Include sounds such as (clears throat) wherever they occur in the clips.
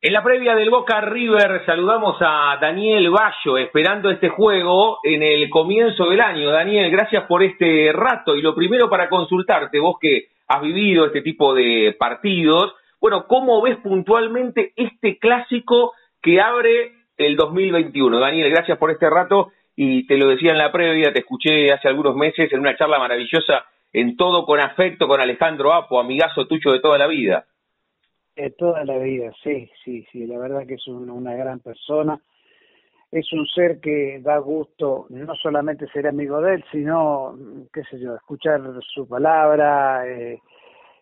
En la previa del Boca River saludamos a Daniel Bayo esperando este juego en el comienzo del año. Daniel, gracias por este rato y lo primero para consultarte, vos que has vivido este tipo de partidos, bueno, ¿cómo ves puntualmente este clásico que abre el 2021? Daniel, gracias por este rato y te lo decía en la previa, te escuché hace algunos meses en una charla maravillosa en todo con afecto con Alejandro Apo, amigazo tuyo de toda la vida. Eh, toda la vida, sí, sí, sí, la verdad que es una gran persona. Es un ser que da gusto no solamente ser amigo de él, sino, qué sé yo, escuchar su palabra, eh,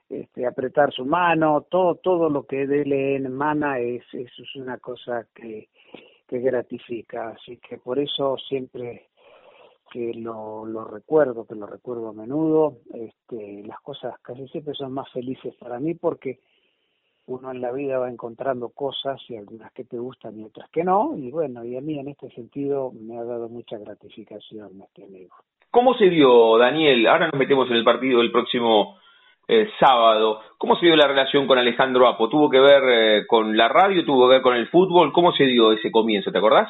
este, apretar su mano, todo, todo lo que de él emana es, es una cosa que, que gratifica. Así que por eso siempre que lo, lo recuerdo, que lo recuerdo a menudo, este, las cosas casi siempre son más felices para mí porque uno en la vida va encontrando cosas y algunas que te gustan y otras que no, y bueno, y a mí en este sentido me ha dado mucha gratificación este amigo. ¿Cómo se dio, Daniel? Ahora nos metemos en el partido del próximo eh, sábado. ¿Cómo se dio la relación con Alejandro Apo? ¿Tuvo que ver eh, con la radio? ¿Tuvo que ver con el fútbol? ¿Cómo se dio ese comienzo? ¿Te acordás?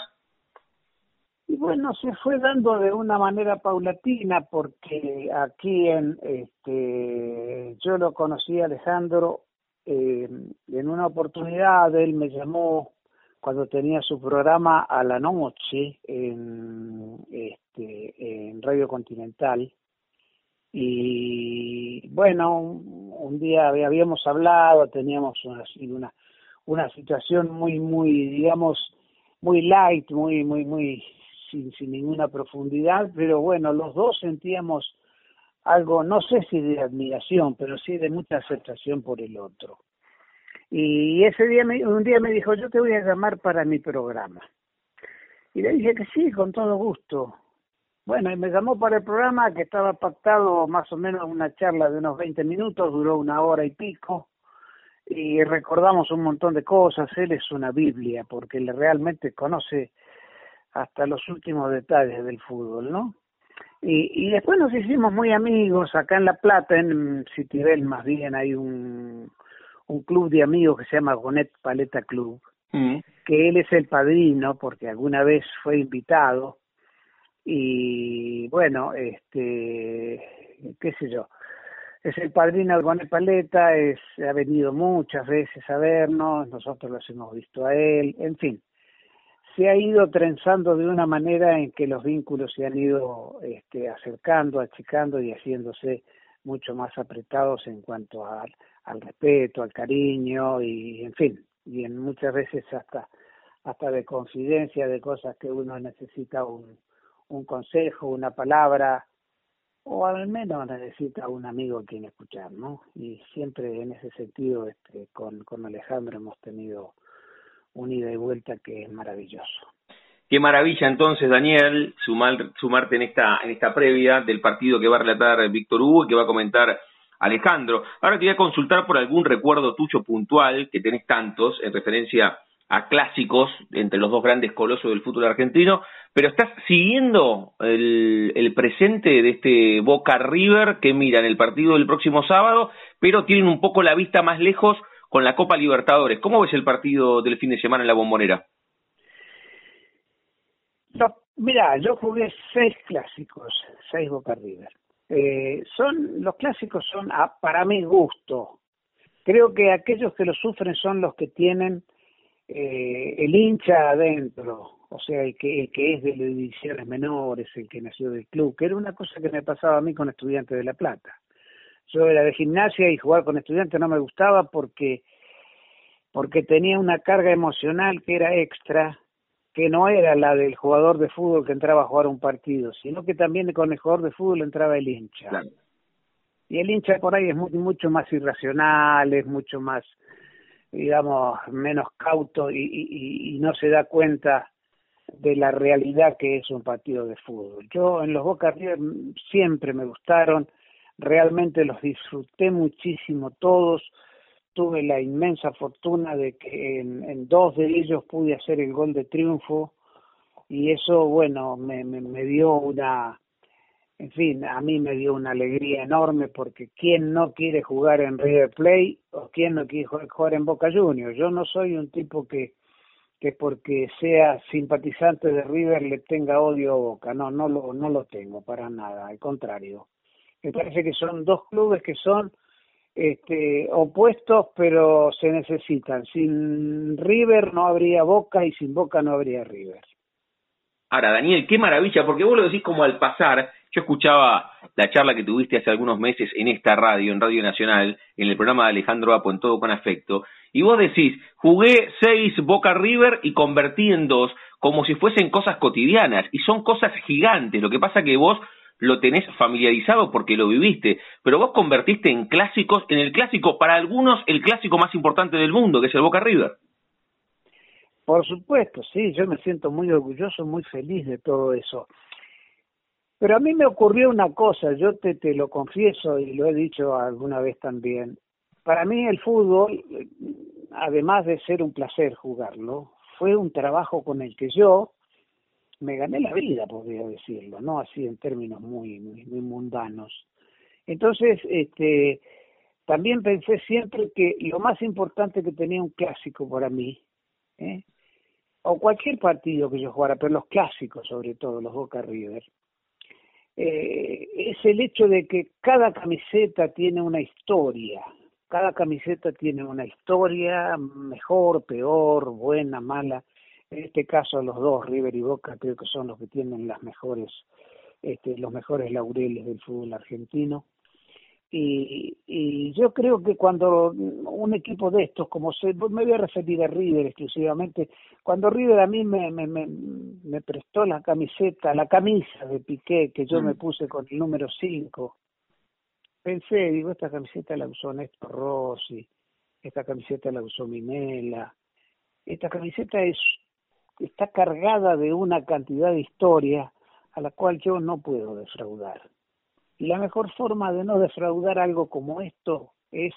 Y bueno, se fue dando de una manera paulatina porque aquí en este yo lo conocí a Alejandro eh, en una oportunidad él me llamó cuando tenía su programa a la noche en, este, en Radio Continental. Y bueno un día habíamos hablado teníamos una una una situación muy muy digamos muy light muy muy muy sin, sin ninguna profundidad pero bueno los dos sentíamos algo, no sé si de admiración, pero sí de mucha aceptación por el otro. Y ese día, me, un día me dijo, yo te voy a llamar para mi programa. Y le dije que sí, con todo gusto. Bueno, y me llamó para el programa que estaba pactado más o menos una charla de unos 20 minutos, duró una hora y pico, y recordamos un montón de cosas. Él es una Biblia, porque él realmente conoce hasta los últimos detalles del fútbol, ¿no? Y, y después nos hicimos muy amigos acá en La Plata, en Citibel más bien, hay un, un club de amigos que se llama Gonet Paleta Club, mm. que él es el padrino porque alguna vez fue invitado y bueno, este, qué sé yo, es el padrino de Gonet Paleta, es, ha venido muchas veces a vernos, nosotros los hemos visto a él, en fin, se ha ido trenzando de una manera en que los vínculos se han ido este, acercando, achicando y haciéndose mucho más apretados en cuanto al, respeto, al cariño y en fin, y en muchas veces hasta hasta de confidencia de cosas que uno necesita un, un consejo, una palabra o al menos necesita un amigo a quien escuchar, ¿no? Y siempre en ese sentido este, con, con Alejandro hemos tenido un ida y vuelta que es maravilloso. Qué maravilla entonces, Daniel, sumar, sumarte en esta, en esta previa del partido que va a relatar Víctor Hugo y que va a comentar Alejandro. Ahora te voy a consultar por algún recuerdo tuyo puntual, que tenés tantos, en referencia a clásicos entre los dos grandes colosos del fútbol argentino, pero estás siguiendo el, el presente de este Boca River que miran el partido del próximo sábado, pero tienen un poco la vista más lejos con la Copa Libertadores. ¿Cómo ves el partido del fin de semana en la bombonera? No, mira, yo jugué seis clásicos, seis Boca River. Eh, son los clásicos son para mi gusto. Creo que aquellos que lo sufren son los que tienen eh, el hincha adentro, o sea, el que, el que es de las ediciones menores, el que nació del club, que era una cosa que me pasaba a mí con estudiantes de La Plata. Yo era de gimnasia y jugar con estudiantes no me gustaba porque porque tenía una carga emocional que era extra que no era la del jugador de fútbol que entraba a jugar un partido, sino que también con el jugador de fútbol entraba el hincha. Y el hincha por ahí es mucho más irracional, es mucho más, digamos, menos cauto y, y, y no se da cuenta de la realidad que es un partido de fútbol. Yo en los Boca River siempre me gustaron, realmente los disfruté muchísimo todos, tuve la inmensa fortuna de que en, dos de ellos pude hacer el gol de triunfo y eso, bueno, me, me, dio una, en fin, a mí me dio una alegría enorme porque quién no quiere jugar en River Plate o quién no quiere jugar en Boca Juniors. Yo no soy un tipo que que porque sea simpatizante de River le tenga odio a Boca. No, no lo, no lo tengo para nada, al contrario. Me parece que son dos clubes que son este, opuestos, pero se necesitan. Sin River no habría Boca y sin Boca no habría River. Ahora, Daniel, qué maravilla, porque vos lo decís como al pasar. Yo escuchaba la charla que tuviste hace algunos meses en esta radio, en Radio Nacional, en el programa de Alejandro Apo, en Todo con Afecto, y vos decís, jugué seis Boca River y convertí en dos, como si fuesen cosas cotidianas, y son cosas gigantes. Lo que pasa que vos lo tenés familiarizado porque lo viviste, pero vos convertiste en clásicos, en el clásico, para algunos, el clásico más importante del mundo, que es el Boca River. Por supuesto, sí, yo me siento muy orgulloso, muy feliz de todo eso. Pero a mí me ocurrió una cosa, yo te, te lo confieso y lo he dicho alguna vez también. Para mí el fútbol, además de ser un placer jugarlo, fue un trabajo con el que yo me gané la vida, podría decirlo, no así en términos muy, muy, muy mundanos. Entonces, este, también pensé siempre que lo más importante que tenía un clásico para mí, ¿eh? o cualquier partido que yo jugara, pero los clásicos sobre todo, los Boca River, eh, es el hecho de que cada camiseta tiene una historia, cada camiseta tiene una historia mejor, peor, buena, mala. En este caso los dos, River y Boca, creo que son los que tienen las mejores, este, los mejores laureles del fútbol argentino. Y, y yo creo que cuando un equipo de estos, como se, me voy a referir a River exclusivamente, cuando River a mí me, me, me, me prestó la camiseta, la camisa de Piqué que yo me mm. puse con el número 5, pensé, digo, esta camiseta la usó Néstor Rossi, esta camiseta la usó Minela, esta camiseta es está cargada de una cantidad de historia a la cual yo no puedo defraudar. Y la mejor forma de no defraudar algo como esto es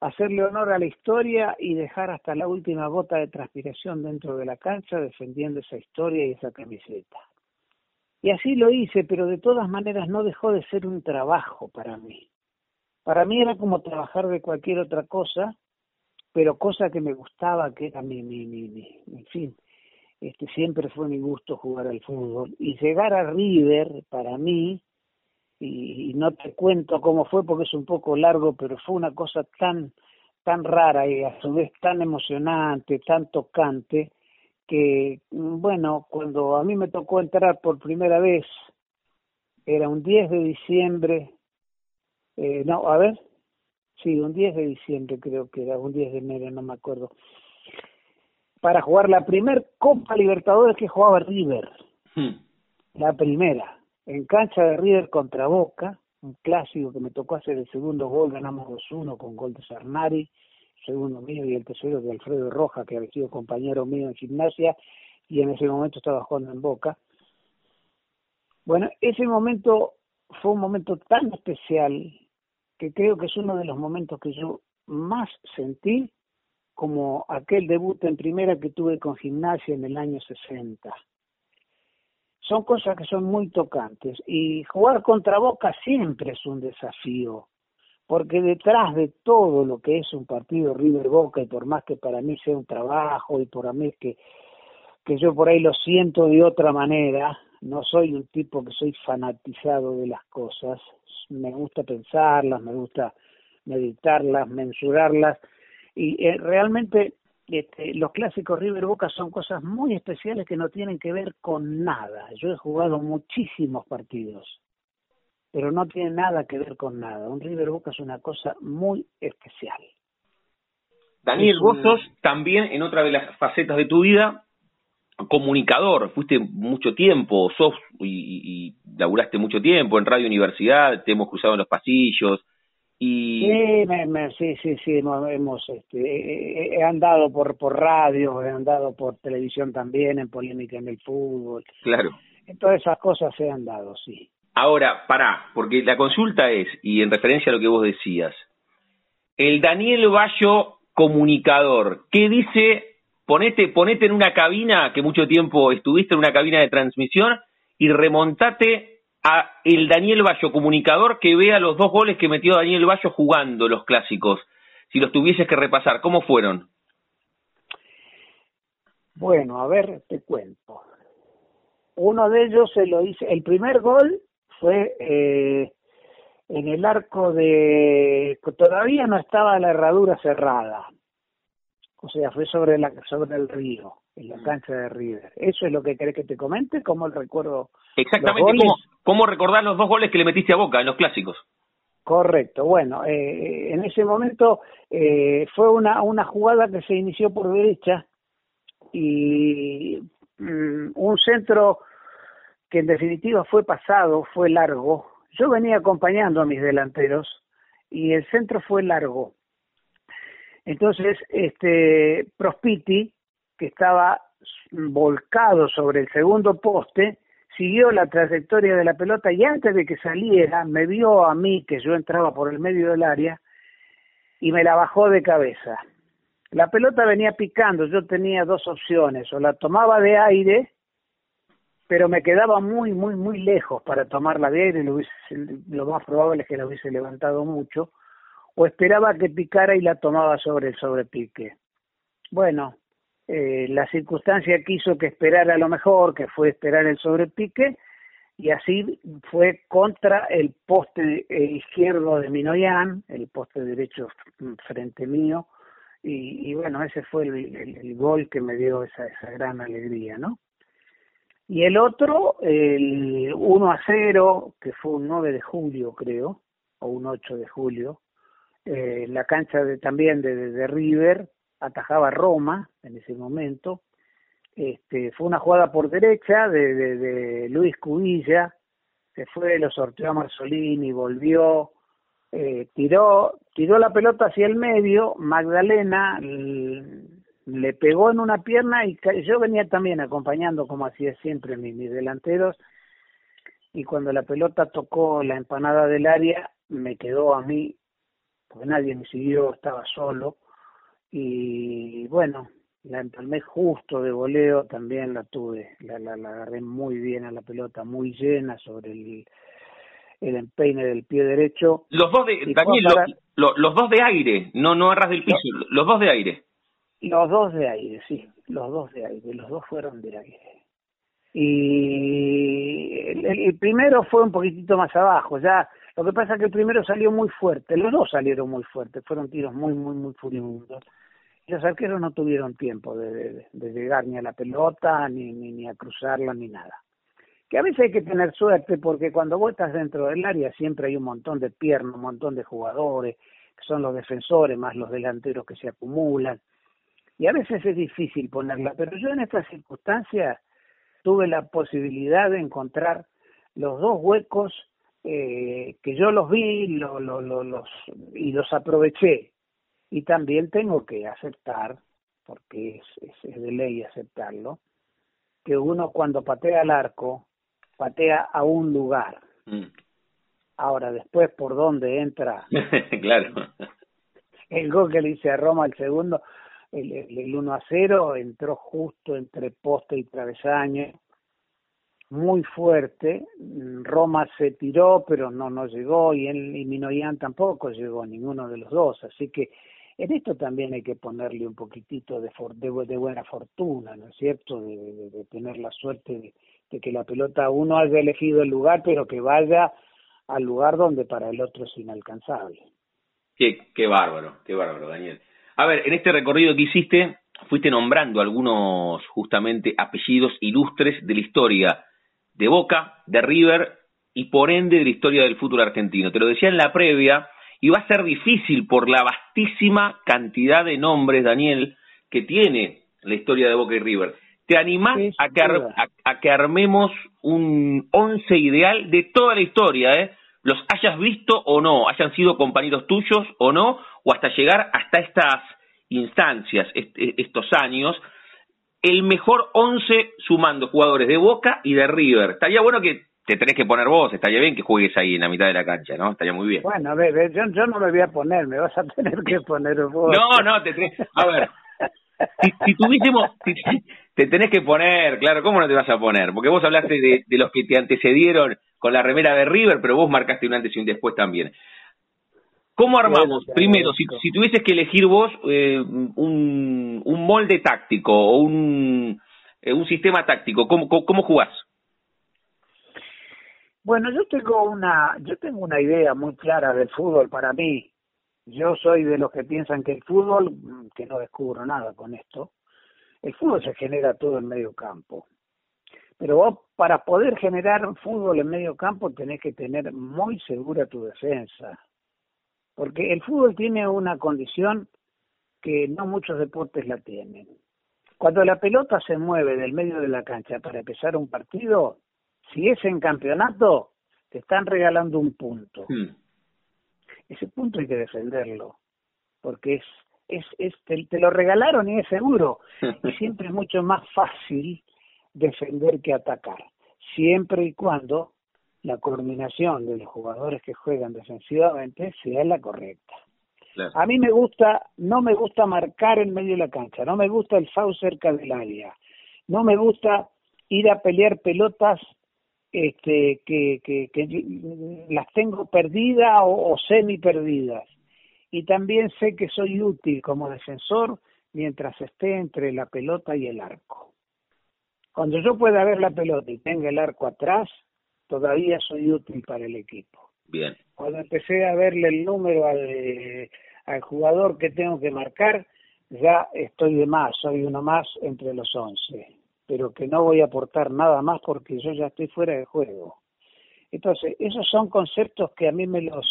hacerle honor a la historia y dejar hasta la última gota de transpiración dentro de la cancha defendiendo esa historia y esa camiseta. Y así lo hice, pero de todas maneras no dejó de ser un trabajo para mí. Para mí era como trabajar de cualquier otra cosa, pero cosa que me gustaba, que era mi, mi, mi, mi en fin, este, siempre fue mi gusto jugar al fútbol. Y llegar a River, para mí, y, no te cuento cómo fue porque es un poco largo, pero fue una cosa tan, tan rara y a su vez tan emocionante, tan tocante, que, bueno, cuando a mí me tocó entrar por primera vez, era un 10 de diciembre, eh, no, a ver, sí, un 10 de diciembre creo que era, un 10 de enero, no me acuerdo, para jugar la primer Copa Libertadores que jugaba River, hmm. la primera en cancha de River contra Boca, un clásico que me tocó hacer el segundo gol, ganamos 2-1 con gol de Sarnari, segundo mío y el tercero de Alfredo Roja, que había sido compañero mío en gimnasia y en ese momento estaba jugando en Boca. Bueno, ese momento fue un momento tan especial que creo que es uno de los momentos que yo más sentí como aquel debut en primera que tuve con gimnasia en el año 60 son cosas que son muy tocantes. Y jugar contra Boca siempre es un desafío, porque detrás de todo lo que es un partido River Boca, y por más que para mí sea un trabajo, y por mí que, que yo por ahí lo siento de otra manera, no soy un tipo que soy fanatizado de las cosas, me gusta pensarlas, me gusta meditarlas, mensurarlas, y eh, realmente este, los clásicos River Boca son cosas muy especiales que no tienen que ver con nada. Yo he jugado muchísimos partidos, pero no tiene nada que ver con nada. Un River Boca es una cosa muy especial. Daniel, vos sos también en otra de las facetas de tu vida comunicador, fuiste mucho tiempo, sos y, y laburaste mucho tiempo en Radio Universidad, te hemos cruzado en los pasillos, y... Sí, me, sí, sí, sí, hemos, este, he, andado por, por radio, he andado por televisión también, en polémica en el fútbol. Claro. Todas esas cosas se han dado, sí. Ahora, pará, porque la consulta es, y en referencia a lo que vos decías, el Daniel Bayo comunicador, ¿qué dice? Ponete, ponete en una cabina, que mucho tiempo estuviste en una cabina de transmisión, y remontate a el Daniel Bayo, comunicador, que vea los dos goles que metió Daniel Bayo jugando los clásicos? Si los tuvieses que repasar, ¿cómo fueron? Bueno, a ver, te cuento. Uno de ellos se lo hice, el primer gol fue eh, en el arco de, todavía no estaba la herradura cerrada, o sea, fue sobre, la, sobre el río, en la mm. cancha de River. ¿Eso es lo que querés que te comente? ¿Cómo el recuerdo? Exactamente, ¿cómo, ¿cómo recordar los dos goles que le metiste a Boca en los clásicos? Correcto, bueno, eh, en ese momento eh, fue una, una jugada que se inició por derecha y mm, un centro que en definitiva fue pasado, fue largo. Yo venía acompañando a mis delanteros y el centro fue largo. Entonces, este Prospiti, que estaba volcado sobre el segundo poste, siguió la trayectoria de la pelota y antes de que saliera me vio a mí que yo entraba por el medio del área y me la bajó de cabeza. La pelota venía picando, yo tenía dos opciones, o la tomaba de aire, pero me quedaba muy, muy, muy lejos para tomarla de aire, lo, lo más probable es que la hubiese levantado mucho, o esperaba que picara y la tomaba sobre el sobrepique. Bueno, eh, la circunstancia quiso que esperara lo mejor, que fue esperar el sobrepique, y así fue contra el poste eh, izquierdo de Minoyan, el poste derecho frente mío, y, bueno, ese fue el, gol que me dio esa, esa gran alegría, ¿no? Y el otro, el 1 a 0, que fue un 9 de julio, creo, o un 8 de julio, eh, la cancha de, también de, de River, atajaba Roma en ese momento. Este, fue una jugada por derecha de, de, Luis Cubilla, se fue, lo sorteó a Marzolini, volvió, eh, tiró, tiró la pelota hacia el medio, Magdalena le pegó en una pierna y yo venía también acompañando como hacía siempre mis, mis delanteros y cuando la pelota tocó la empanada del área me quedó a mí porque nadie me siguió, estaba solo y bueno, la empalmé justo de voleo, también la tuve, la, la, agarré muy bien a la pelota, muy llena sobre el, el empeine del pie derecho. Los dos de, Daniel, los dos de aire, no, no arras del piso, los dos de aire. Los dos de aire, sí, los dos de aire, los dos fueron de aire. Y el, el, primero fue un poquitito más abajo, ya lo que pasa es que el primero salió muy fuerte, los dos salieron muy fuertes, fueron tiros muy, muy, muy furibundos los arqueros no tuvieron tiempo de, llegar ni a la pelota, ni, ni, a cruzarla, ni nada. Que a veces hay que tener suerte porque cuando vos estás dentro del área siempre hay un montón de piernas, un montón de jugadores, que son los defensores más los delanteros que se acumulan. Y a veces es difícil ponerla, pero yo en estas circunstancias tuve la posibilidad de encontrar los dos huecos eh, que yo los vi lo, lo, los, y los aproveché y también tengo que aceptar, porque es, es, de ley aceptarlo, que uno cuando patea al arco, patea a un lugar. Mm. Ahora, después, ¿por dónde entra? (laughs) claro. El gol que le hice a Roma, el segundo, el, el, 1 a 0, entró justo entre poste y travesaño, muy fuerte. Roma se tiró, pero no, no llegó, y, él, y Minoyan tampoco llegó, ninguno de los dos. Así que en esto también hay que ponerle un poquitito de, de, buena fortuna, ¿no es cierto? De, tener la suerte de, que la pelota uno haya elegido el lugar, pero que vaya al lugar donde para el otro es inalcanzable. Qué, qué bárbaro, qué bárbaro, Daniel. A ver, en este recorrido que hiciste, fuiste nombrando algunos justamente apellidos ilustres de la historia de Boca, de River y por ende de la historia del fútbol argentino. Te lo decía en la previa, y va a ser difícil por la vastísima cantidad de nombres, Daniel, que tiene la historia de Boca y River. ¿Te animás a, que a, que armemos un once ideal de toda la historia, eh? los hayas visto o no, hayan sido compañeros tuyos o no, o hasta llegar hasta estas instancias, estos años, el mejor once sumando jugadores de Boca y de River. Estaría bueno que te tenés que poner vos, estaría bien que juegues ahí en la mitad de la cancha, ¿no? Estaría muy bien. Bueno, a ver, yo, yo no me voy a poner, me vas a (laughs) tener que poner vos. No, no, te tenés... A ver, si, tuviésemos, te tenés que poner, claro, ¿cómo no te vas a poner? Porque vos hablaste de, los que te antecedieron con la remera de River, pero vos marcaste un antes y un después también. ¿Cómo armamos? Primero, si, si, tuvieses que elegir vos eh, un, un molde táctico o un, eh, un sistema táctico, ¿cómo, cómo, jugás? Bueno, yo tengo una, yo tengo una idea muy clara del fútbol para mí. Yo soy de los que piensan que el fútbol, mm, que no descubro nada con esto, el fútbol se genera todo en medio campo. Pero vos para poder generar fútbol en medio campo tenés que tener muy segura tu defensa. Porque el fútbol tiene una condición que no muchos deportes la tienen. Cuando la pelota se mueve del medio de la cancha para empezar un partido, si es en campeonato, te están regalando un punto. Hmm. Ese punto hay que defenderlo, porque es, es, es te, te, lo regalaron y es seguro. (laughs) y siempre es mucho más fácil defender que atacar, siempre y cuando la coordinación de los jugadores que juegan defensivamente sea la correcta. A mí me gusta, no me gusta marcar en medio de la cancha, no me gusta el foul cerca del área, no me gusta ir a pelear pelotas este, que, que, que las tengo perdidas o, semi perdidas. Y también sé que soy útil como defensor mientras esté entre la pelota y el arco. Cuando yo pueda ver la pelota y tenga el arco atrás, todavía soy útil para el equipo. Bien. Cuando empecé a verle el número al, al jugador que tengo que marcar, ya estoy de más, soy uno más entre los once, pero que no voy a aportar nada más porque yo ya estoy fuera de juego. Entonces, esos son conceptos que a mí me los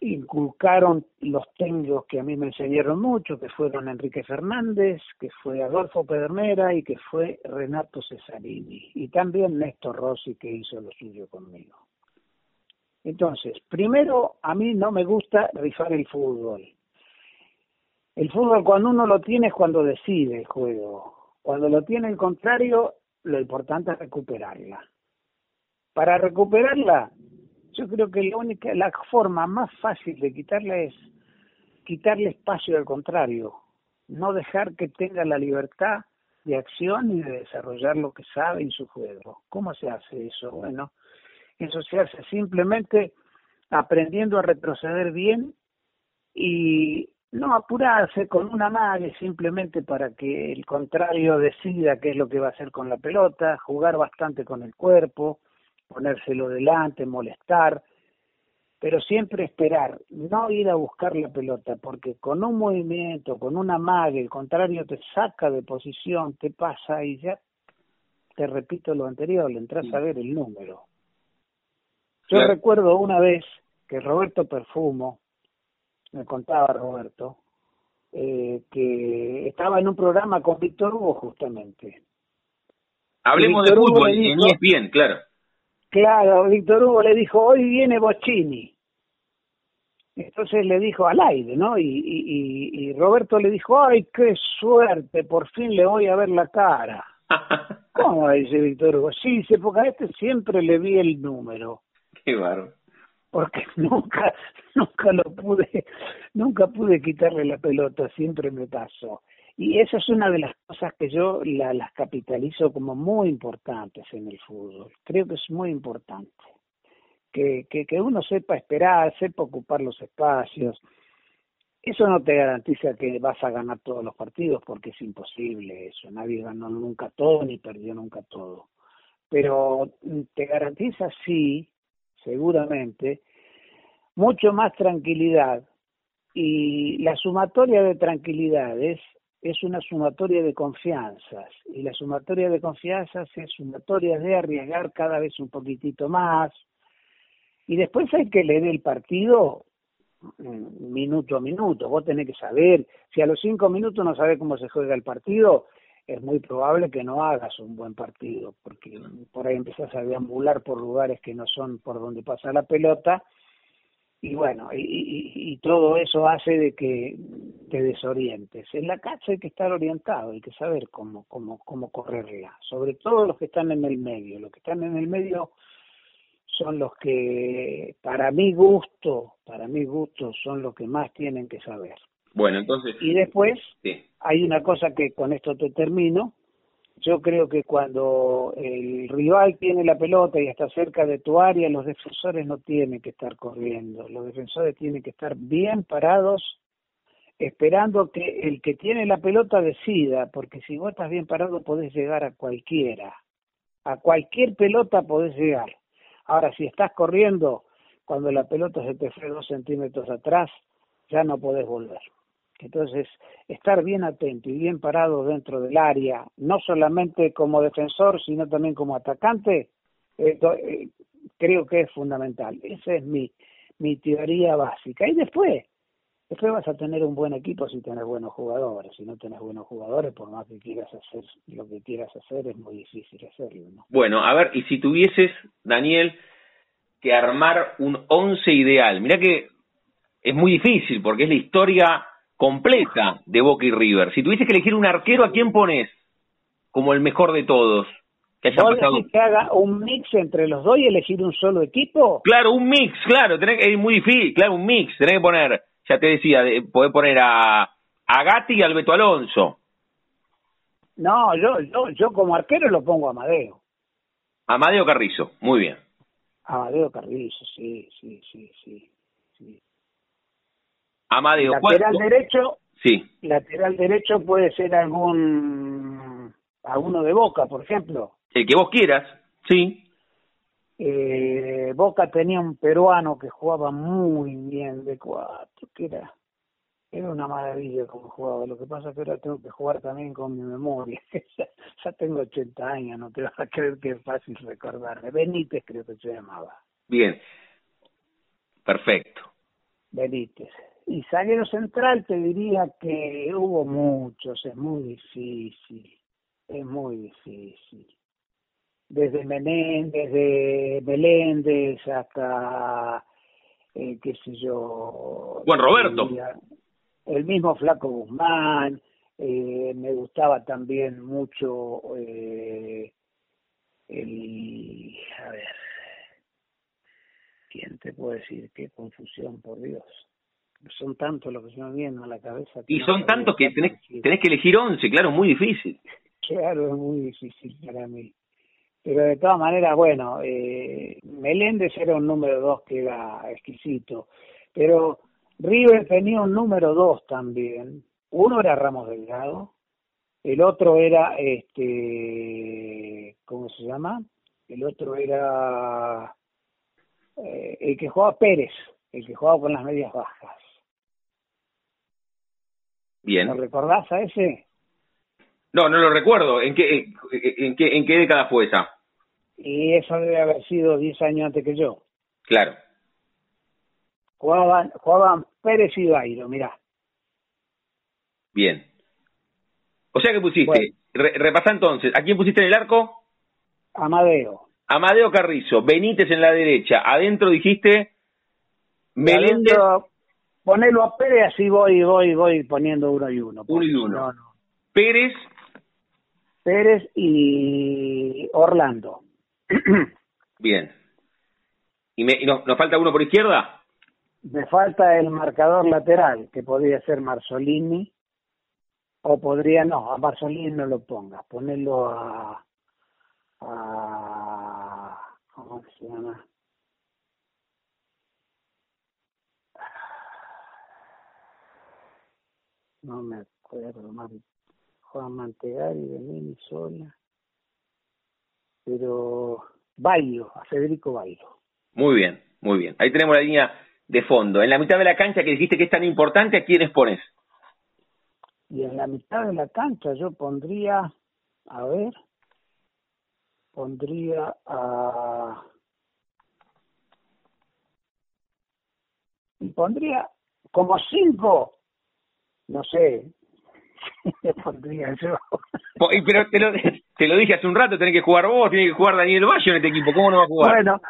inculcaron los técnicos que a mí me enseñaron mucho, que fueron Enrique Fernández, que fue Adolfo Pedernera y que fue Renato Cesarini, y también Néstor Rossi que hizo lo suyo conmigo. Entonces, primero, a mí no me gusta rifar el fútbol. El fútbol cuando uno lo tiene es cuando decide el juego. Cuando lo tiene el contrario, lo importante es recuperarla. Para recuperarla, yo creo que la única, la forma más fácil de quitarla es quitarle espacio al contrario, no dejar que tenga la libertad de acción y de desarrollar lo que sabe en su juego. ¿Cómo se hace eso? Bueno, eso se hace simplemente aprendiendo a retroceder bien y no apurarse con una mague simplemente para que el contrario decida qué es lo que va a hacer con la pelota, jugar bastante con el cuerpo, ponérselo delante, molestar, pero siempre esperar, no ir a buscar la pelota, porque con un movimiento, con una mague, el contrario te saca de posición, te pasa y ya te repito lo anterior, le entras a ver el número. Yo recuerdo una vez que Roberto Perfumo, me contaba Roberto, eh, que estaba en un programa con Víctor Hugo justamente. Hablemos de fútbol, es bien, claro. Claro, Víctor Hugo le dijo, hoy viene Bocini. Entonces le dijo al aire, ¿no? Y, y, y, Roberto le dijo, ay, qué suerte, por fin le voy a ver la cara. (laughs) ¿Cómo dice Víctor Hugo? Sí, dice, porque a este siempre le vi el número. Qué barro. Porque (laughs) nunca, nunca lo pude, nunca pude quitarle la pelota, siempre me pasó. Y esa es una de las cosas que yo la, las capitalizo como muy importantes en el fútbol. Creo que es muy importante. Que, que, que uno sepa esperar, sepa ocupar los espacios. Eso no te garantiza que vas a ganar todos los partidos porque es imposible eso. Nadie ganó nunca todo ni perdió nunca todo. Pero te garantiza sí, seguramente, mucho más tranquilidad. Y la sumatoria de tranquilidades es una sumatoria de confianzas y la sumatoria de confianzas es sumatoria de arriesgar cada vez un poquitito más y después hay que leer el partido mm, minuto a minuto, vos tenés que saber, si a los cinco minutos no sabes cómo se juega el partido, es muy probable que no hagas un buen partido, porque por ahí empezás a deambular por lugares que no son por donde pasa la pelota y bueno, y, todo eso hace de que te desorientes. En la cancha hay que estar orientado, hay que saber cómo, cómo, cómo correrla, sobre todo los que están en el medio. Los que están en el medio son los que, para mi gusto, para mi gusto, son los que más tienen que saber. Bueno, entonces... Y después hay una cosa que con esto te termino. Yo creo que cuando el rival tiene la pelota y está cerca de tu área, los defensores no tienen que estar corriendo. Los defensores tienen que estar bien parados esperando que el que tiene la pelota decida, porque si vos estás bien parado podés llegar a cualquiera, a cualquier pelota podés llegar. Ahora, si estás corriendo, cuando la pelota se te fue dos centímetros atrás, ya no podés volver. Entonces, estar bien atento y bien parado dentro del área, no solamente como defensor, sino también como atacante, eh, creo que es fundamental. Esa es mi, mi teoría básica. Y después, Después vas a tener un buen equipo si tenés buenos jugadores. Si no tenés buenos jugadores, por más que quieras hacer lo que quieras hacer, es muy difícil hacerlo. ¿no? Bueno, a ver, y si tuvieses, Daniel, que armar un once ideal, mira que es muy difícil porque es la historia completa de Boca y River. Si tuvieses que elegir un arquero, ¿a quién pones como el mejor de todos? Que haya pasado... que haga un mix entre los dos y elegir un solo equipo? Claro, un mix, claro, tenés, es muy difícil, claro, un mix, tenés que poner ya te decía, poder poner a, a Gatti y al Beto Alonso. No, yo, yo, yo como arquero lo pongo a Amadeo. Amadeo Carrizo, muy bien. Amadeo Carrizo, sí, sí, sí, sí. sí. Amadeo, lateral derecho. Sí. Lateral derecho puede ser algún alguno de Boca, por ejemplo. El que vos quieras, sí. Eh, Boca tenía un peruano que jugaba muy bien de cuatro, que era, era una maravilla como jugaba. Lo que pasa es que ahora tengo que jugar también con mi memoria. (laughs) ya, tengo 80 años, no te vas a creer que es fácil recordarme. Benítez creo que se llamaba. Bien, perfecto. Benítez. Y zaguero central te diría que hubo muchos, es muy difícil, es muy difícil desde Menéndez, desde Meléndez hasta, eh, qué sé yo. Juan Roberto. El mismo Flaco Guzmán, eh, me gustaba también mucho eh, el. A ver. ¿Quién te puede decir? Qué confusión, por Dios. Son tantos los que se me vienen a la cabeza. Y son tantos que tenés, tenés que elegir once, claro, muy difícil. Claro, es muy difícil para mí pero de todas maneras, bueno, eh, Meléndez era un número dos que era exquisito, pero River tenía un número dos también. Uno era Ramos Delgado, el otro era, este, ¿cómo se llama? El otro era eh, el que jugaba Pérez, el que jugaba con las medias bajas. Bien. ¿Lo recordás a ese? No, no lo recuerdo. ¿En qué, en, qué, en qué década fue esa? Y eso debe haber sido 10 años antes que yo. Claro. Jugaban, jugaban Pérez y Bairo, mirá. Bien. O sea que pusiste, repasa entonces, ¿a quién pusiste en el arco? Amadeo. Amadeo Carrizo, Benítez en la derecha, adentro dijiste Meléndez. Ponelo a Pérez, así voy, voy, voy poniendo uno y uno. Uno y uno. Pérez. Pérez y Orlando. (clears throat) Bien. ¿Y, me, nos, falta uno por izquierda? Me falta el marcador lateral, que podría ser Marzolini, o podría, no, a Marzolini no lo ponga, ponerlo a, a ¿cómo se llama? No me acuerdo, Juan Mantegari de Mini Sola pero Bailo, a Federico Bailo. Muy bien, muy bien. Ahí tenemos la línea de fondo. En la mitad de la cancha que dijiste que es tan importante, ¿a quiénes pones? Y en la mitad de la cancha yo pondría, a ver, pondría a... Y pondría como cinco, no sé, (laughs) pondría yo. Pero te lo, te lo dije hace un rato, tenés que jugar vos, tiene que jugar Daniel Valle en este equipo, ¿cómo no va a jugar? Bueno,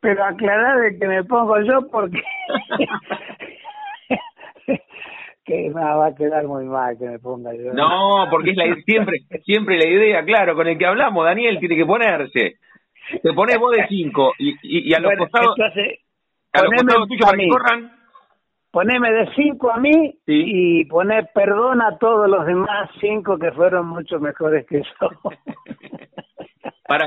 pero aclarar de que me pongo yo porque (laughs) que va a quedar muy mal que me ponga yo. No, porque es la, siempre siempre la idea, claro, con el que hablamos, Daniel tiene que ponerse. Te pones vos de cinco y, y, a los costados, a los costados tuyos para que corran. Poneme de cinco a mí y poner perdón a todos los demás cinco que fueron mucho mejores que yo. (laughs) Para,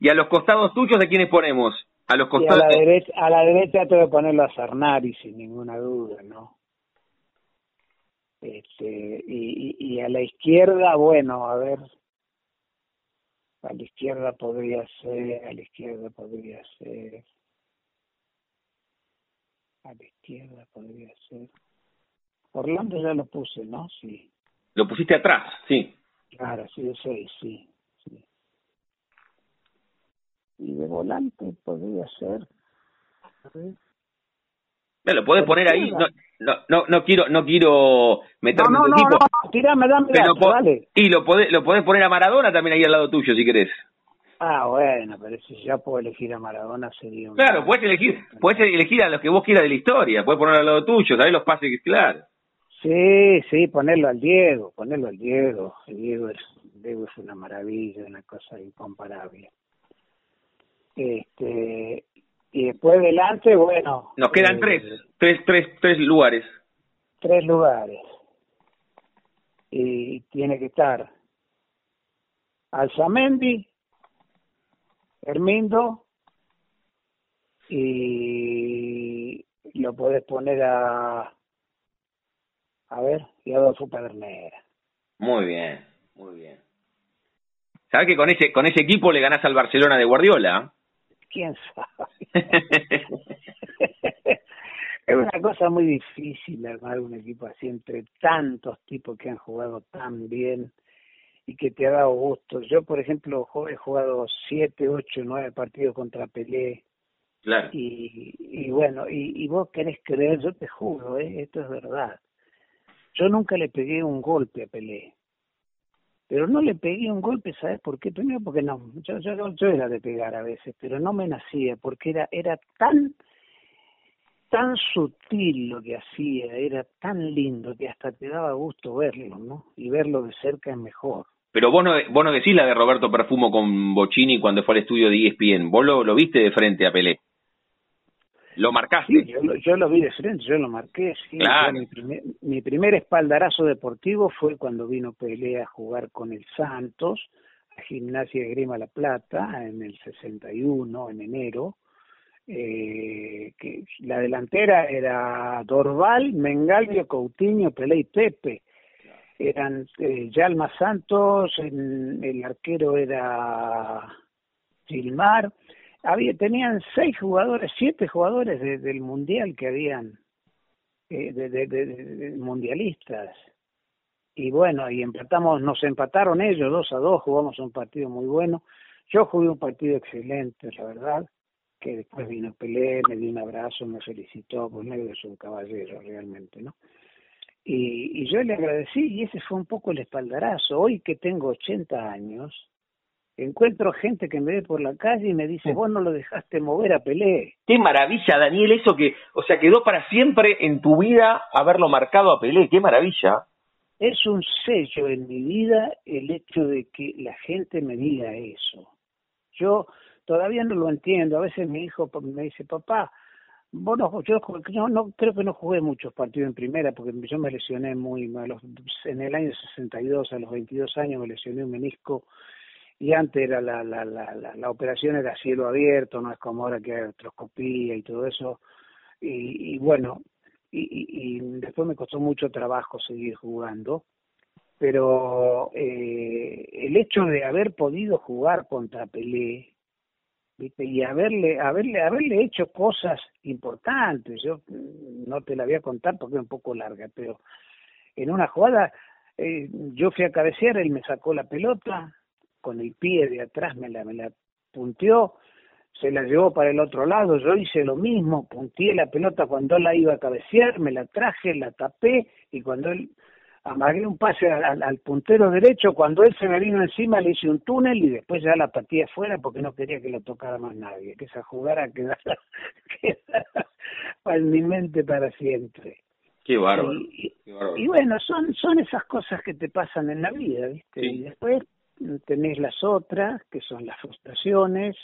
y a, los costados tuyos de quiénes ponemos? A los costados. a la derecha, a la derecha tengo que ponerlo a Sarnari sin ninguna duda, ¿no? Este, y, y, a la izquierda, bueno, a ver, a la izquierda podría ser, a la izquierda podría ser, a la izquierda podría ser. Orlando ya lo puse, ¿no? Sí. Lo pusiste atrás, sí. Claro, sí, de seis, sí, sí. Y de volante podría ser. Me lo puedes poner ahí. No, no, no, no quiero, no quiero meterme no, no, en tu equipo. No, tirame, dame, dale. Y lo podés, lo podés poner a Maradona también ahí al lado tuyo, si querés. Ah, bueno, pero si ya puedo elegir a Maradona sería un... Claro, puedes elegir, puedes elegir a los que vos quieras de la historia, puedes ponerlo al lado tuyo, ¿sabés los pases que claro? Sí, sí, ponerlo al Diego, ponerlo al Diego. El Diego es, Diego es una maravilla, una cosa incomparable. Este, y después delante, bueno. Nos quedan eh, tres, tres, tres, tres lugares. Tres lugares. Y tiene que estar Alzamendi, Hermindo y lo puedes poner a a ver y Adolfo Pedernera. Muy bien muy bien. Sabes que con ese con ese equipo le ganás al Barcelona de Guardiola quién sabe (laughs) es una cosa muy difícil armar un equipo así entre tantos tipos que han jugado tan bien y que te ha dado gusto. Yo, por ejemplo, he jugado siete, ocho, nueve partidos contra Pelé. Claro. Y, y bueno, y, y vos querés creer, yo te juro, ¿eh? esto es verdad. Yo nunca le pegué un golpe a Pelé. Pero no le pegué un golpe, ¿sabes por qué? Primero porque no, yo, yo, yo era de pegar a veces, pero no me nacía, porque era, era tan tan sutil lo que hacía, era tan lindo que hasta te daba gusto verlo, ¿no? Y verlo de cerca es mejor. Pero vos no, vos no decís la de Roberto Perfumo con Bocini cuando fue al estudio de ESPN. Vos lo, lo viste de frente a Pelé. ¿Lo marcaste? Sí, yo, lo, vi de frente, yo lo marqué. Sí. Mi, primer, mi primer espaldarazo deportivo fue cuando vino Pelé a jugar con el Santos, a Gimnasia de Grima La Plata, en el 61, en enero. Eh, que la delantera era Dorval, Mengalvio, Coutinho, Pelé y Pepe eran eh, Yalma Santos, el, arquero era Gilmar, había, tenían seis jugadores, siete jugadores del mundial que habían, eh, de, mundialistas. Y bueno, y empatamos, nos empataron ellos dos a dos, jugamos un partido muy bueno. Yo jugué un partido excelente, la verdad, que después vino Pelé, me dio un abrazo, me felicitó, pues medio es un caballero realmente, ¿no? Y, y yo le agradecí y ese fue un poco el espaldarazo. Hoy que tengo 80 años, encuentro gente que me ve por la calle y me dice, vos no lo dejaste mover a Pelé. Qué maravilla, Daniel, eso que, o sea, quedó para siempre en tu vida haberlo marcado a Pelé, qué maravilla. Es un sello en mi vida el hecho de que la gente me diga eso. Yo todavía no lo entiendo, a veces mi hijo me dice, papá, bueno, yo, no, creo que no jugué muchos partidos en primera porque yo me lesioné muy mal. En el año 62, a los 22 años, me lesioné un menisco y antes era la, la, la, la, operación era cielo abierto, no es como ahora que hay artroscopía y todo eso. Y, y bueno, y, y, después me costó mucho trabajo seguir jugando. Pero eh, el hecho de haber podido jugar contra Pelé, y haberle, haberle, haberle hecho cosas importantes. Yo no te la voy a contar porque es un poco larga, pero en una jugada eh, yo fui a cabecear, él me sacó la pelota, con el pie de atrás me la, me la punteó, se la llevó para el otro lado, yo hice lo mismo, punteé la pelota cuando la iba a cabecear, me la traje, la tapé y cuando él amagué un pase al, puntero derecho, cuando él se me vino encima le hice un túnel y después ya la partí afuera porque no quería que lo tocara más nadie, que esa jugara quedara, (laughs) quedara en mi mente para siempre. Qué bárbaro. Y, bueno, son, son esas cosas que te pasan en la vida, ¿viste? Y después tenés las otras, que son las frustraciones,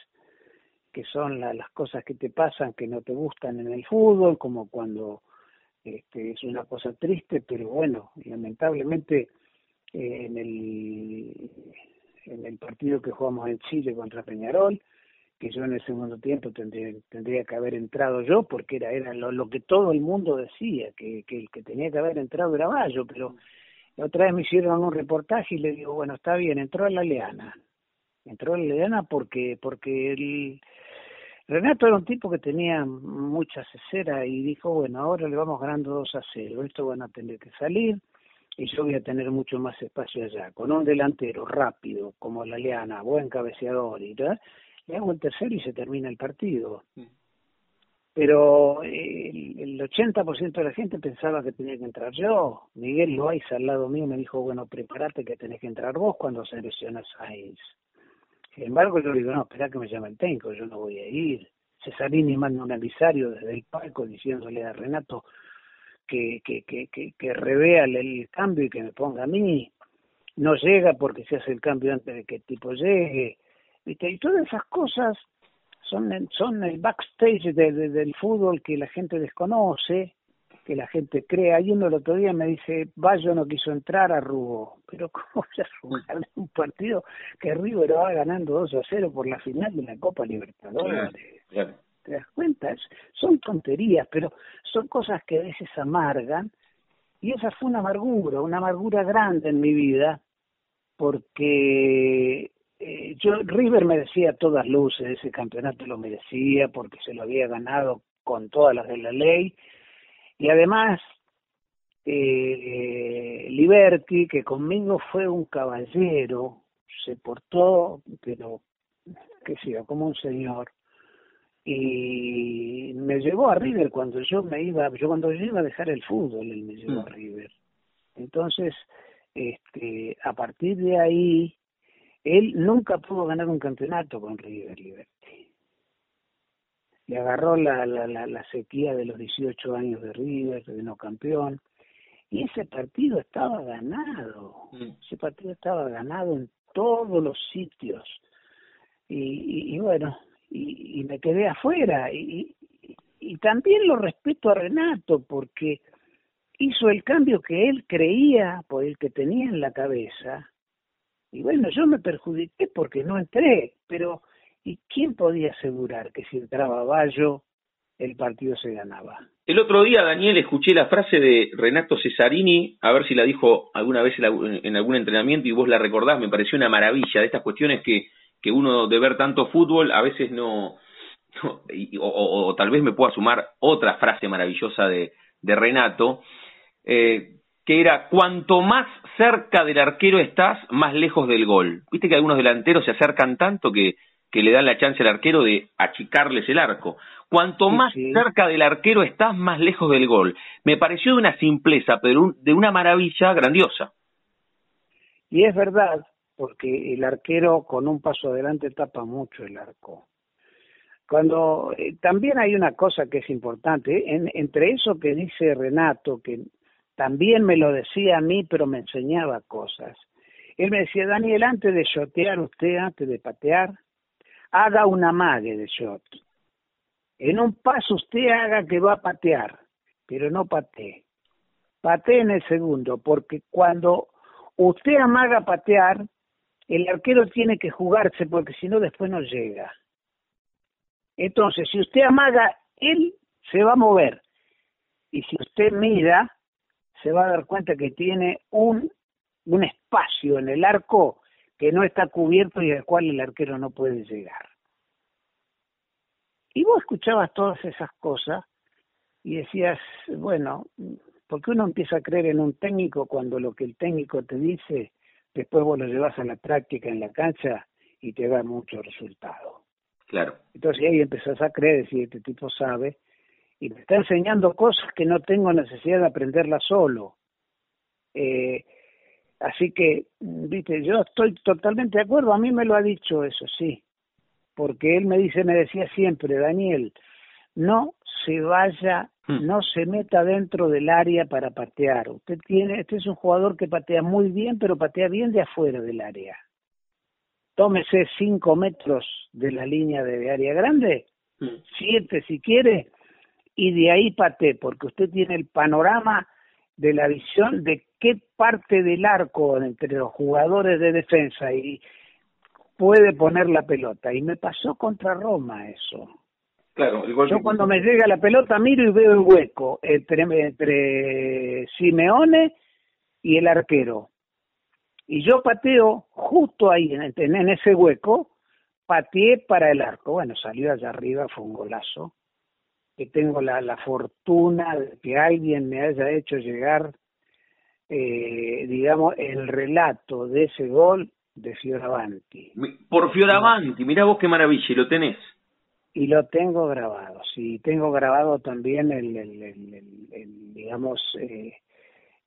que son las cosas que te pasan que no te gustan en el fútbol, como cuando Este, es una cosa triste, pero bueno, lamentablemente eh, en el en el partido que jugamos en Chile contra Peñarol, que yo en el segundo tiempo tendría, tendría que haber entrado yo, porque era, era lo, que todo el mundo decía, que, que el que tenía que haber entrado era Bayo, pero otra vez me hicieron un reportaje y le digo, bueno, está bien, entró a la Leana. Entró a la Leana porque, porque el, Renato era un tipo que tenía mucha cesera y dijo, bueno, ahora le vamos ganando 2 a 0, esto van a tener que salir y yo voy a tener mucho más espacio allá. Con un delantero rápido como la Leana, buen cabeceador y tal, le hago el tercero y se termina el partido. Mm. Pero el, el 80% de la gente pensaba que tenía que entrar yo. Miguel Loaiza al lado mío me dijo, bueno, prepárate que tenés que entrar vos cuando se lesiona Sainz. Sin embargo, yo le digo, no, espera que me llame el técnico, yo no voy a ir. Cesarini manda un avisario desde el palco diciéndole a Renato que, que, que, que, que revea el cambio y que me ponga a mí. No llega porque se hace el cambio antes de que el tipo llegue. Y todas esas cosas son, son el backstage del fútbol que la gente desconoce, que la gente cree. Hay uno el otro día me dice, Bayo no quiso entrar a Rubo. Pero (laughs) ¿cómo se jugar un partido que River va ganando 2 a 0 por la final de la Copa Libertadores? ¿Te das cuenta? son tonterías, pero son cosas que a veces amargan. Y esa fue una amargura, una amargura grande en mi vida, porque eh, yo River merecía todas luces, ese campeonato lo merecía porque se lo había ganado con todas las de la ley y además eh, Liberty que conmigo fue un caballero se portó pero que sea como un señor y me llevó a River cuando yo me iba yo cuando yo iba a dejar el fútbol él me llevó a mm. River entonces este a partir de ahí él nunca pudo ganar un campeonato con River Liberty. Le agarró la, la, la, sequía de los 18 años de River, de no campeón. Y ese partido estaba ganado. Mm. Ese partido estaba ganado en todos los sitios. Y, y, bueno, y, y, me quedé afuera. Y, y también lo respeto a Renato porque hizo el cambio que él creía, por el que tenía en la cabeza, y bueno, yo me perjudiqué porque no entré, pero ¿y quién podía asegurar que si entraba Bayo el partido se ganaba? El otro día, Daniel, escuché la frase de Renato Cesarini, a ver si la dijo alguna vez en algún entrenamiento y vos la recordás, me pareció una maravilla de estas cuestiones que, que uno de ver tanto fútbol a veces no, o, tal vez me pueda sumar otra frase maravillosa de, de Renato, eh, que era cuanto más cerca del arquero estás, más lejos del gol. Viste que algunos delanteros se acercan tanto que, que le dan la chance al arquero de achicarles el arco. Cuanto más cerca del arquero estás, más lejos del gol. Me pareció de una simpleza, pero de una maravilla grandiosa. Y es verdad, porque el arquero con un paso adelante tapa mucho el arco. Cuando eh, también hay una cosa que es importante, en, entre eso que dice Renato, que también me lo decía a mí, pero me enseñaba cosas. Él me decía, Daniel, antes de shotear usted, antes de patear, haga una mague de shot. En un paso usted haga que va a patear, pero no patee. Patee en el segundo, porque cuando usted amaga patear, el arquero tiene que jugarse, porque si no después no llega. Entonces, si usted amaga, él se va a mover. Y si usted mira, se va a dar cuenta que tiene un, un espacio en el arco que no está cubierto y al cual el arquero no puede llegar. Y vos escuchabas todas esas cosas y decías, bueno, ¿por qué uno empieza a creer en un técnico cuando lo que el técnico te dice, después vos lo llevas a la práctica en la cancha y te da mucho resultado? Claro. Entonces ahí empezás a creer, si este tipo sabe, y me está enseñando cosas que no tengo necesidad de aprenderlas solo. Eh, así que, viste, yo estoy totalmente de acuerdo, a mí me lo ha dicho eso, sí, porque él me dice, me decía siempre, Daniel, no se vaya, hmm. no se meta dentro del área para patear. Usted tiene, este es un jugador que patea muy bien, pero patea bien de afuera del área. Tómese cinco metros de la línea de área grande, hmm. siete si quiere, y de ahí pateé, porque usted tiene el panorama de la visión de qué parte del arco entre los jugadores de defensa y puede poner la pelota. Y me pasó contra Roma eso. Claro, Yo cuando me llega la pelota miro y veo el hueco entre, entre Simeone y el arquero. Y yo pateo justo ahí, en, en ese hueco, pateé para el arco. Bueno, salió allá arriba, fue un golazo. Que tengo la, la fortuna de que alguien me haya hecho llegar, eh, digamos, el relato de ese gol de Fioravanti. Por Fioravanti, mira vos qué maravilla, y lo tenés. Y lo tengo grabado, sí, tengo grabado también el, el, el, digamos, eh,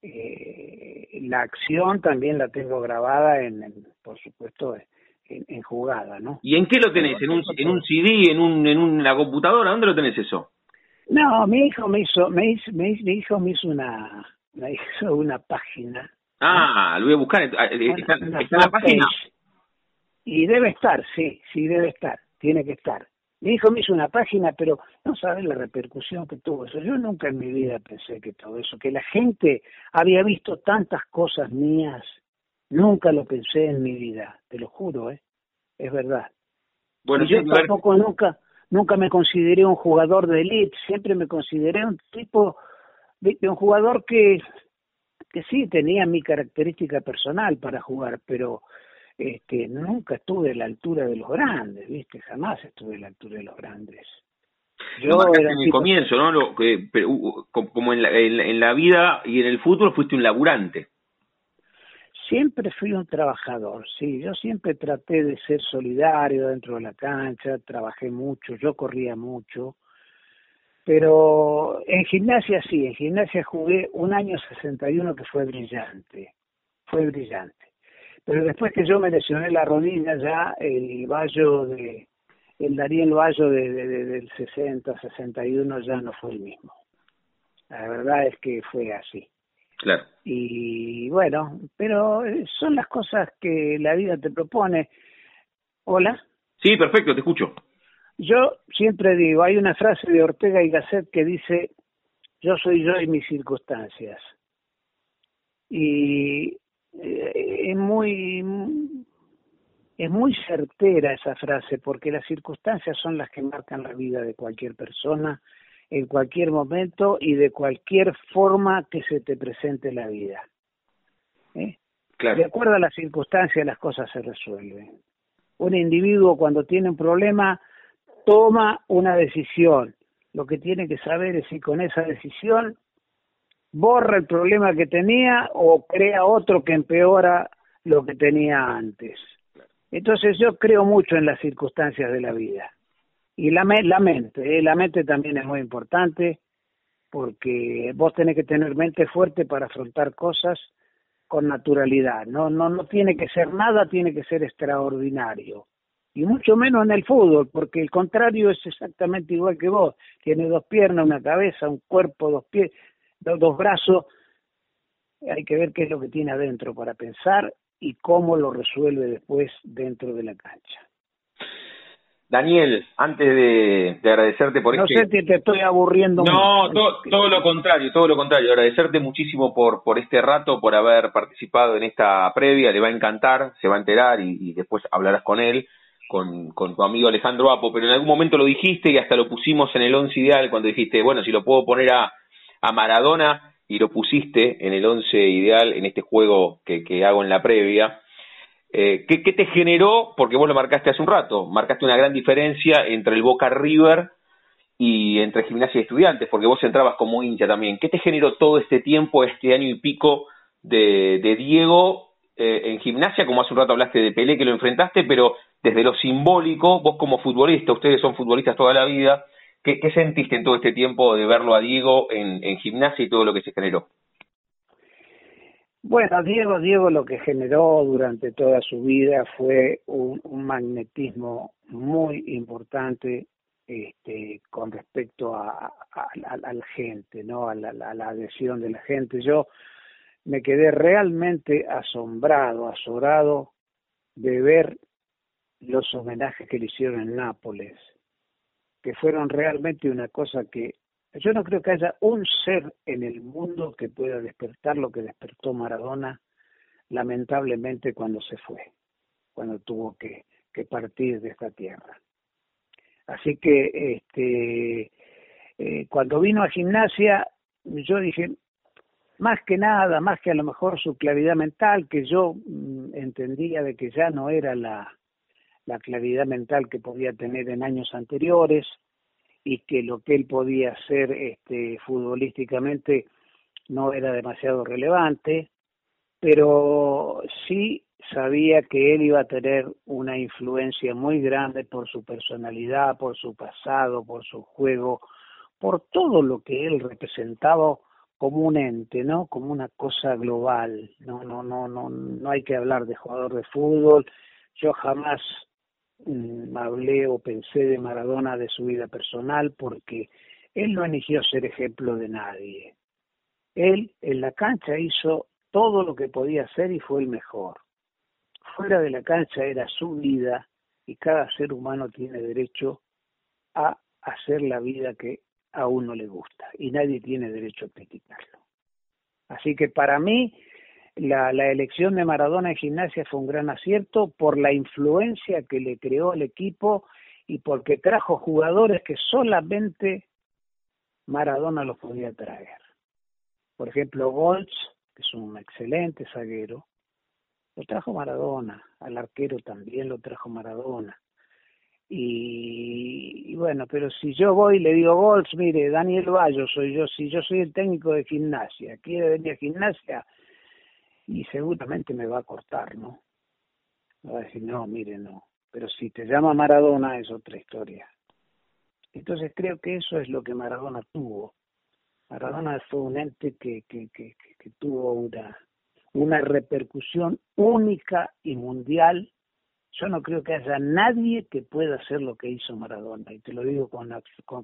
eh, la acción también la tengo grabada en, por supuesto, en, jugada, ¿no? ¿Y en qué lo tenés? ¿En un, en un CD, en, un, en una computadora? ¿Dónde lo tenés eso? No, mi hijo me hizo, me hizo, mi hijo me hizo una, me hizo una página. Ah, lo voy a buscar. Está, en la página. Y debe estar, sí, sí debe estar, tiene que estar. Mi hijo me hizo una página, pero no sabe la repercusión que tuvo eso. Yo nunca en mi vida pensé que todo eso, que la gente había visto tantas cosas mías, nunca lo pensé en mi vida, te lo juro, ¿eh? Es verdad. Bueno, y yo tampoco nunca, nunca me consideré un jugador de élite, siempre me consideré un tipo de, un jugador que, que sí tenía mi característica personal para jugar, pero este, nunca estuve a la altura de los grandes, ¿viste? Jamás estuve a la altura de los grandes. Yo era en el comienzo, ¿no? Lo, que, como en la, en, la vida y en el fútbol fuiste un laburante. Siempre fui un trabajador, sí. Yo siempre traté de ser solidario dentro de la cancha, trabajé mucho, yo corría mucho. Pero en gimnasia sí, en gimnasia jugué un año 61 que fue brillante, fue brillante. Pero después que yo me lesioné la rodilla, ya el Bayo de, el Dariel Bayo de, del 60, 61 ya no fue el mismo. La verdad es que fue así. Claro. Y bueno, pero son las cosas que la vida te propone. Hola. Sí, perfecto, te escucho. Yo siempre digo, hay una frase de Ortega y Gasset que dice, yo soy yo y mis circunstancias. Y eh, es muy es muy certera esa frase porque las circunstancias son las que marcan la vida de cualquier persona en cualquier momento y de cualquier forma que se te presente la vida. ¿Eh? De acuerdo a las circunstancias las cosas se resuelven. Un individuo cuando tiene un problema toma una decisión. Lo que tiene que saber es si con esa decisión borra el problema que tenía o crea otro que empeora lo que tenía antes. Entonces yo creo mucho en las circunstancias de la vida. Y la, la mente, ¿eh? la mente también es muy importante porque vos tenés que tener mente fuerte para afrontar cosas con naturalidad. No, no, no tiene que ser nada, tiene que ser extraordinario. Y mucho menos en el fútbol, porque el contrario es exactamente igual que vos. Tiene dos piernas, una cabeza, un cuerpo, dos pies, los dos brazos, hay que ver qué es lo que tiene adentro para pensar y cómo lo resuelve después dentro de la cancha. Daniel, antes de, agradecerte por no este... No sé si te estoy aburriendo. No, todo, lo contrario, todo lo contrario. Agradecerte muchísimo por, por este rato, por haber participado en esta previa. Le va a encantar, se va a enterar y, después hablarás con él, con, con tu amigo Alejandro Apo. Pero en algún momento lo dijiste y hasta lo pusimos en el once ideal cuando dijiste, bueno, si lo puedo poner a, a Maradona y lo pusiste en el once ideal en este juego que, que hago en la previa. Eh, ¿qué, ¿Qué te generó? Porque vos lo marcaste hace un rato, marcaste una gran diferencia entre el Boca River y entre Gimnasia y Estudiantes, porque vos entrabas como hincha también. ¿Qué te generó todo este tiempo, este año y pico de, Diego eh, en Gimnasia? Como hace un rato hablaste de Pelé que lo enfrentaste, pero desde lo simbólico, vos como futbolista, ustedes son futbolistas toda la vida, ¿Qué, sentiste en todo este tiempo de verlo a Diego en, gimnasia y todo lo que se generó? Bueno, Diego, Diego lo que generó durante toda su vida fue un, magnetismo muy importante este, con respecto a, la gente, ¿no? A la, la, adhesión de la gente. Yo me quedé realmente asombrado, azorado de ver los homenajes que le hicieron en Nápoles que fueron realmente una cosa que Yo no creo que haya un ser en el mundo que pueda despertar lo que despertó Maradona, lamentablemente cuando se fue, cuando tuvo que, partir de esta tierra. Así que este, eh, cuando vino a gimnasia, yo dije, más que nada, más que a lo mejor su claridad mental, que yo mm, entendía de que ya no era la, la claridad mental que podía tener en años anteriores y que lo que él podía hacer este, futbolísticamente no era demasiado relevante, pero sí sabía que él iba a tener una influencia muy grande por su personalidad, por su pasado, por su juego, por todo lo que él representaba como un ente, ¿no? Como una cosa global. No, no, no, no, no hay que hablar de jugador de fútbol. Yo jamás hablé o pensé de Maradona de su vida personal porque él no eligió ser ejemplo de nadie. Él en la cancha hizo todo lo que podía hacer y fue el mejor. Fuera de la cancha era su vida y cada ser humano tiene derecho a hacer la vida que a uno le gusta y nadie tiene derecho a criticarlo. Así que para mí la, la, elección de Maradona en gimnasia fue un gran acierto por la influencia que le creó al equipo y porque trajo jugadores que solamente Maradona los podía traer. Por ejemplo, Goltz, que es un excelente zaguero, lo trajo Maradona, al arquero también lo trajo Maradona. Y, bueno, pero si yo voy y le digo, Golds, mire, Daniel Bayo soy yo, si yo soy el técnico de gimnasia, quiere venir a gimnasia, y seguramente me va a cortar, ¿no? Va a decir, no, mire, no. Pero si te llama Maradona es otra historia. Entonces creo que eso es lo que Maradona tuvo. Maradona fue un ente que, que, que, que tuvo una, una repercusión única y mundial yo no creo que haya nadie que pueda hacer lo que hizo Maradona, y te lo digo con, con,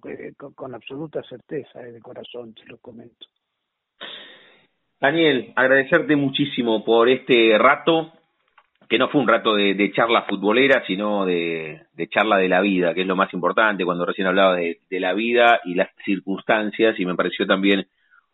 con, absoluta certeza, eh, de corazón, te lo comento. Daniel, agradecerte muchísimo por este rato, que no fue un rato de, charla futbolera, sino de, charla de la vida, que es lo más importante, cuando recién hablaba de, de la vida y las circunstancias, y me pareció también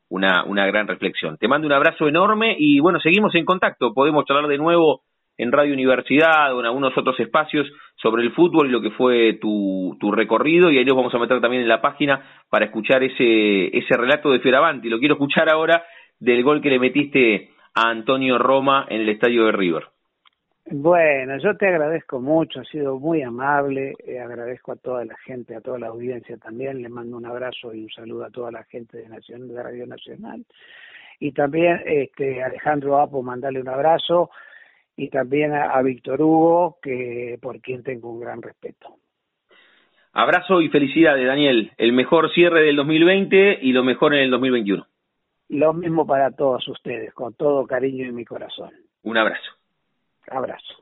una, una gran reflexión. Te mando un abrazo enorme y bueno, seguimos en contacto, podemos charlar de nuevo en Radio Universidad o en algunos otros espacios sobre el fútbol y lo que fue tu, tu recorrido y ahí nos vamos a meter también en la página para escuchar ese, ese relato de Fioravanti. Lo quiero escuchar ahora del gol que le metiste a Antonio Roma en el estadio de River. Bueno, yo te agradezco mucho, ha sido muy amable, eh, agradezco a toda la gente, a toda la audiencia también, le mando un abrazo y un saludo a toda la gente de, Nación, de Radio Nacional. Y también este, Alejandro Apo, mandarle un abrazo y también a, Víctor Hugo, que por quien tengo un gran respeto. Abrazo y felicidades, Daniel. El mejor cierre del 2020 y lo mejor en el 2021. Lo mismo para todos ustedes, con todo cariño en mi corazón. Un abrazo. Abrazo.